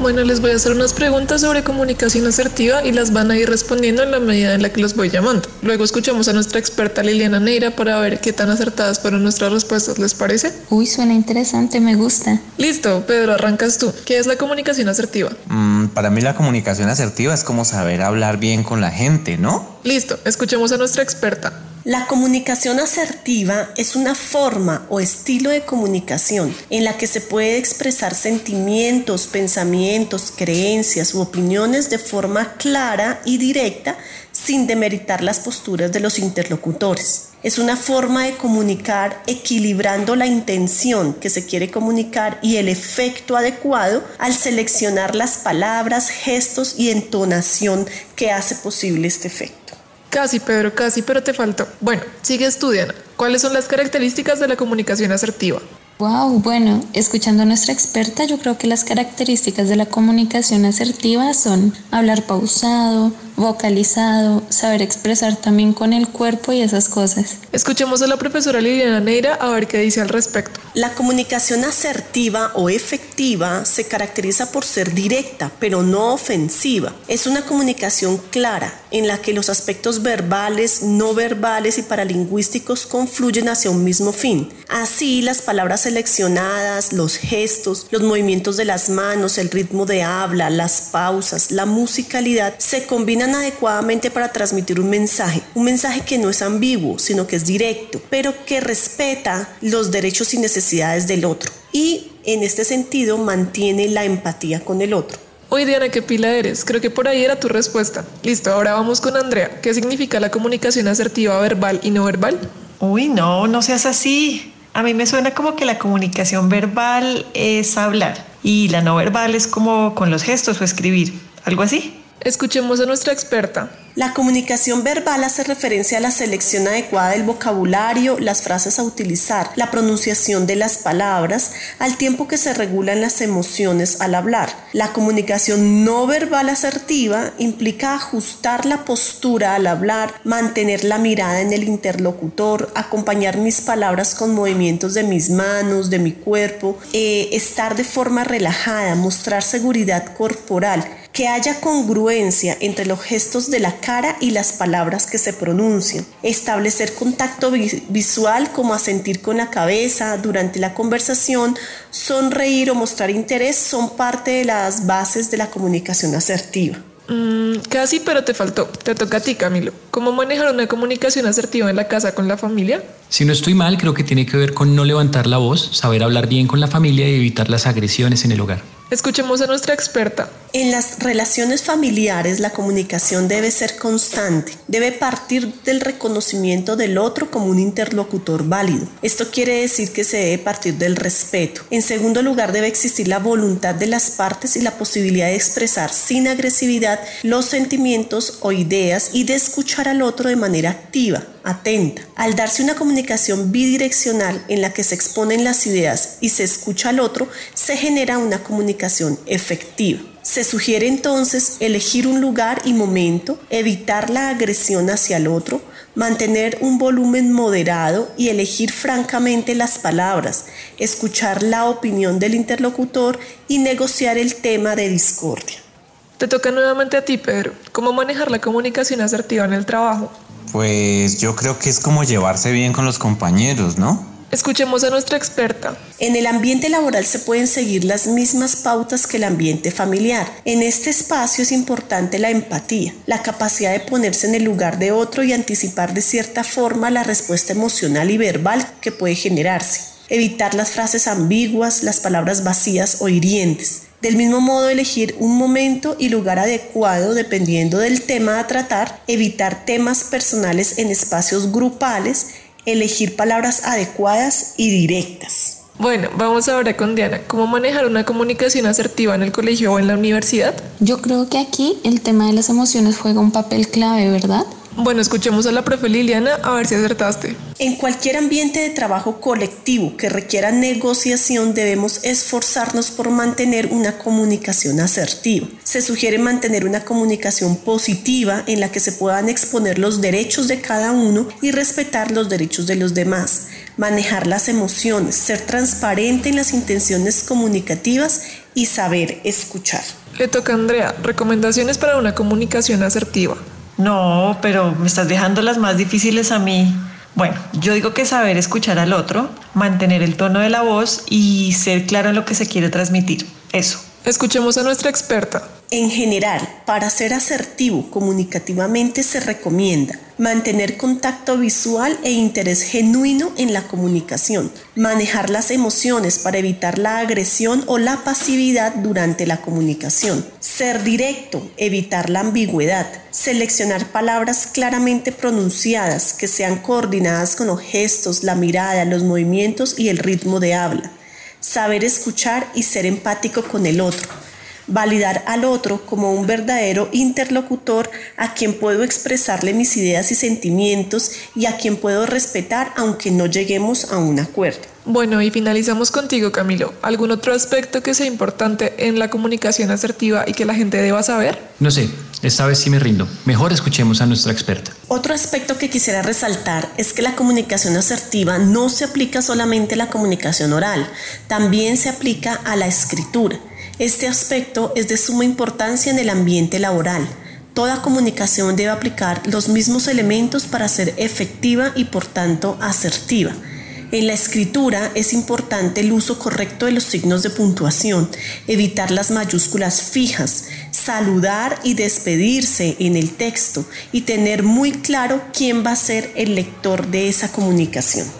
Bueno, les voy a hacer unas preguntas sobre comunicación asertiva y las van a ir respondiendo en la medida en la que los voy llamando. Luego escuchamos a nuestra experta Liliana Neira para ver qué tan acertadas fueron nuestras respuestas, ¿les parece? Uy, suena interesante, me gusta. Listo, Pedro, arrancas tú. ¿Qué es la comunicación asertiva? Mm, para mí la comunicación asertiva es como saber hablar bien con la gente, ¿no? Listo, escuchemos a nuestra experta. La comunicación asertiva es una forma o estilo de comunicación en la que se puede expresar sentimientos, pensamientos, creencias u opiniones de forma clara y directa sin demeritar las posturas de los interlocutores. Es una forma de comunicar equilibrando la intención que se quiere comunicar y el efecto adecuado al seleccionar las palabras, gestos y entonación que hace posible este efecto. Casi, Pedro, casi, pero te faltó. Bueno, sigue estudiando. ¿Cuáles son las características de la comunicación asertiva? Wow, bueno, escuchando a nuestra experta, yo creo que las características de la comunicación asertiva son hablar pausado, vocalizado, saber expresar también con el cuerpo y esas cosas. Escuchemos a la profesora Liliana Neira a ver qué dice al respecto. La comunicación asertiva o efectiva se caracteriza por ser directa, pero no ofensiva. Es una comunicación clara en la que los aspectos verbales, no verbales y paralingüísticos confluyen hacia un mismo fin. Así, las palabras seleccionadas, los gestos, los movimientos de las manos, el ritmo de habla, las pausas, la musicalidad se combinan adecuadamente para transmitir un mensaje, un mensaje que no es ambiguo, sino que es directo, pero que respeta los derechos y necesidades del otro y en este sentido mantiene la empatía con el otro. Oye Diana, qué pila eres. Creo que por ahí era tu respuesta. Listo, ahora vamos con Andrea. ¿Qué significa la comunicación asertiva verbal y no verbal? Uy, no, no seas así. A mí me suena como que la comunicación verbal es hablar y la no verbal es como con los gestos o escribir. ¿Algo así? Escuchemos a nuestra experta. La comunicación verbal hace referencia a la selección adecuada del vocabulario, las frases a utilizar, la pronunciación de las palabras, al tiempo que se regulan las emociones al hablar. La comunicación no verbal asertiva implica ajustar la postura al hablar, mantener la mirada en el interlocutor, acompañar mis palabras con movimientos de mis manos, de mi cuerpo, eh, estar de forma relajada, mostrar seguridad corporal que haya congruencia entre los gestos de la cara y las palabras que se pronuncian, establecer contacto visual como asentir con la cabeza durante la conversación, sonreír o mostrar interés son parte de las bases de la comunicación asertiva. Mm, casi, pero te faltó. Te toca a ti, Camilo. ¿Cómo manejar una comunicación asertiva en la casa con la familia? Si no estoy mal, creo que tiene que ver con no levantar la voz, saber hablar bien con la familia y evitar las agresiones en el hogar. Escuchemos a nuestra experta. En las relaciones familiares la comunicación debe ser constante, debe partir del reconocimiento del otro como un interlocutor válido. Esto quiere decir que se debe partir del respeto. En segundo lugar debe existir la voluntad de las partes y la posibilidad de expresar sin agresividad los sentimientos o ideas y de escuchar al otro de manera activa atenta. Al darse una comunicación bidireccional en la que se exponen las ideas y se escucha al otro, se genera una comunicación efectiva. Se sugiere entonces elegir un lugar y momento, evitar la agresión hacia el otro, mantener un volumen moderado y elegir francamente las palabras, escuchar la opinión del interlocutor y negociar el tema de discordia. Te toca nuevamente a ti, Pedro. ¿Cómo manejar la comunicación asertiva en el trabajo? Pues yo creo que es como llevarse bien con los compañeros, ¿no? Escuchemos a nuestra experta. En el ambiente laboral se pueden seguir las mismas pautas que el ambiente familiar. En este espacio es importante la empatía, la capacidad de ponerse en el lugar de otro y anticipar de cierta forma la respuesta emocional y verbal que puede generarse. Evitar las frases ambiguas, las palabras vacías o hirientes. Del mismo modo, elegir un momento y lugar adecuado dependiendo del tema a tratar, evitar temas personales en espacios grupales, elegir palabras adecuadas y directas. Bueno, vamos ahora con Diana. ¿Cómo manejar una comunicación asertiva en el colegio o en la universidad? Yo creo que aquí el tema de las emociones juega un papel clave, ¿verdad? Bueno, escuchemos a la profe Liliana a ver si acertaste. En cualquier ambiente de trabajo colectivo que requiera negociación debemos esforzarnos por mantener una comunicación asertiva. Se sugiere mantener una comunicación positiva en la que se puedan exponer los derechos de cada uno y respetar los derechos de los demás, manejar las emociones, ser transparente en las intenciones comunicativas y saber escuchar. Le toca a Andrea, recomendaciones para una comunicación asertiva. No, pero me estás dejando las más difíciles a mí. Bueno, yo digo que saber escuchar al otro, mantener el tono de la voz y ser claro en lo que se quiere transmitir. Eso. Escuchemos a nuestra experta. En general, para ser asertivo comunicativamente se recomienda mantener contacto visual e interés genuino en la comunicación, manejar las emociones para evitar la agresión o la pasividad durante la comunicación, ser directo, evitar la ambigüedad, seleccionar palabras claramente pronunciadas que sean coordinadas con los gestos, la mirada, los movimientos y el ritmo de habla saber escuchar y ser empático con el otro, validar al otro como un verdadero interlocutor a quien puedo expresarle mis ideas y sentimientos y a quien puedo respetar aunque no lleguemos a un acuerdo. Bueno, y finalizamos contigo, Camilo. ¿Algún otro aspecto que sea importante en la comunicación asertiva y que la gente deba saber? No sé, esta vez sí me rindo. Mejor escuchemos a nuestra experta. Otro aspecto que quisiera resaltar es que la comunicación asertiva no se aplica solamente a la comunicación oral, también se aplica a la escritura. Este aspecto es de suma importancia en el ambiente laboral. Toda comunicación debe aplicar los mismos elementos para ser efectiva y por tanto asertiva. En la escritura es importante el uso correcto de los signos de puntuación, evitar las mayúsculas fijas, saludar y despedirse en el texto y tener muy claro quién va a ser el lector de esa comunicación.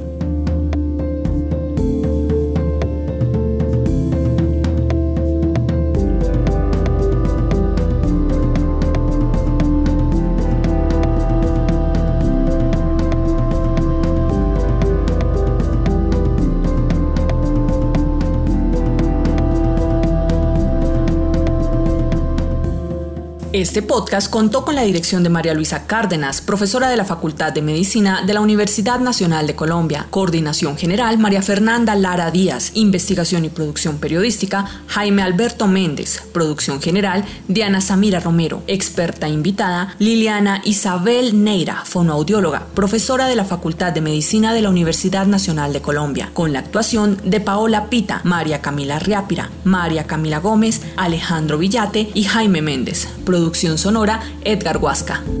Este podcast contó con la dirección de María Luisa Cárdenas, profesora de la Facultad de Medicina de la Universidad Nacional de Colombia. Coordinación General María Fernanda Lara Díaz. Investigación y producción periodística Jaime Alberto Méndez. Producción General Diana Samira Romero. Experta invitada Liliana Isabel Neira, fonoaudióloga, profesora de la Facultad de Medicina de la Universidad Nacional de Colombia. Con la actuación de Paola Pita, María Camila Riápira, María Camila Gómez, Alejandro Villate y Jaime Méndez. Sonora Edgar Huasca.